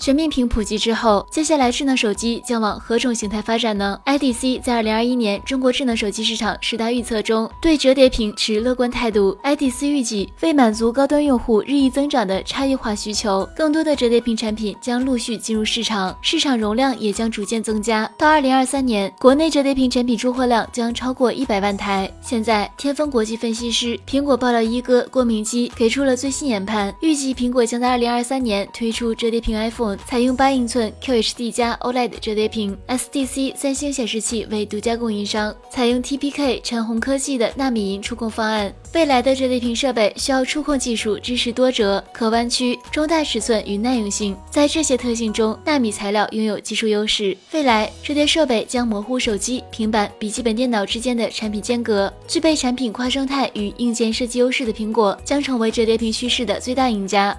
全面屏普及之后，接下来智能手机将往何种形态发展呢？IDC 在二零二一年中国智能手机市场十大预测中，对折叠屏持乐观态度。IDC 预计，为满足高端用户日益增长的差异化需求，更多的折叠屏产品将陆续进入市场，市场容量也将逐渐增加。到二零二三年，国内折叠屏产品出货量将超过一百万台。现在，天风国际分析师、苹果爆料一哥郭明基给出了最新研判，预计苹果将在二零二三年推出折叠屏 iPhone。采用八英寸 QHD 加 OLED 折叠屏，SDC 三星显示器为独家供应商，采用 TPK 陈红科技的纳米银触控方案。未来的折叠屏设备需要触控技术支持多折、可弯曲、中大尺寸与耐用性，在这些特性中，纳米材料拥有技术优势。未来折叠设备将模糊手机、平板、笔记本电脑之间的产品间隔，具备产品跨生态与硬件设计优势的苹果将成为折叠屏趋势的最大赢家。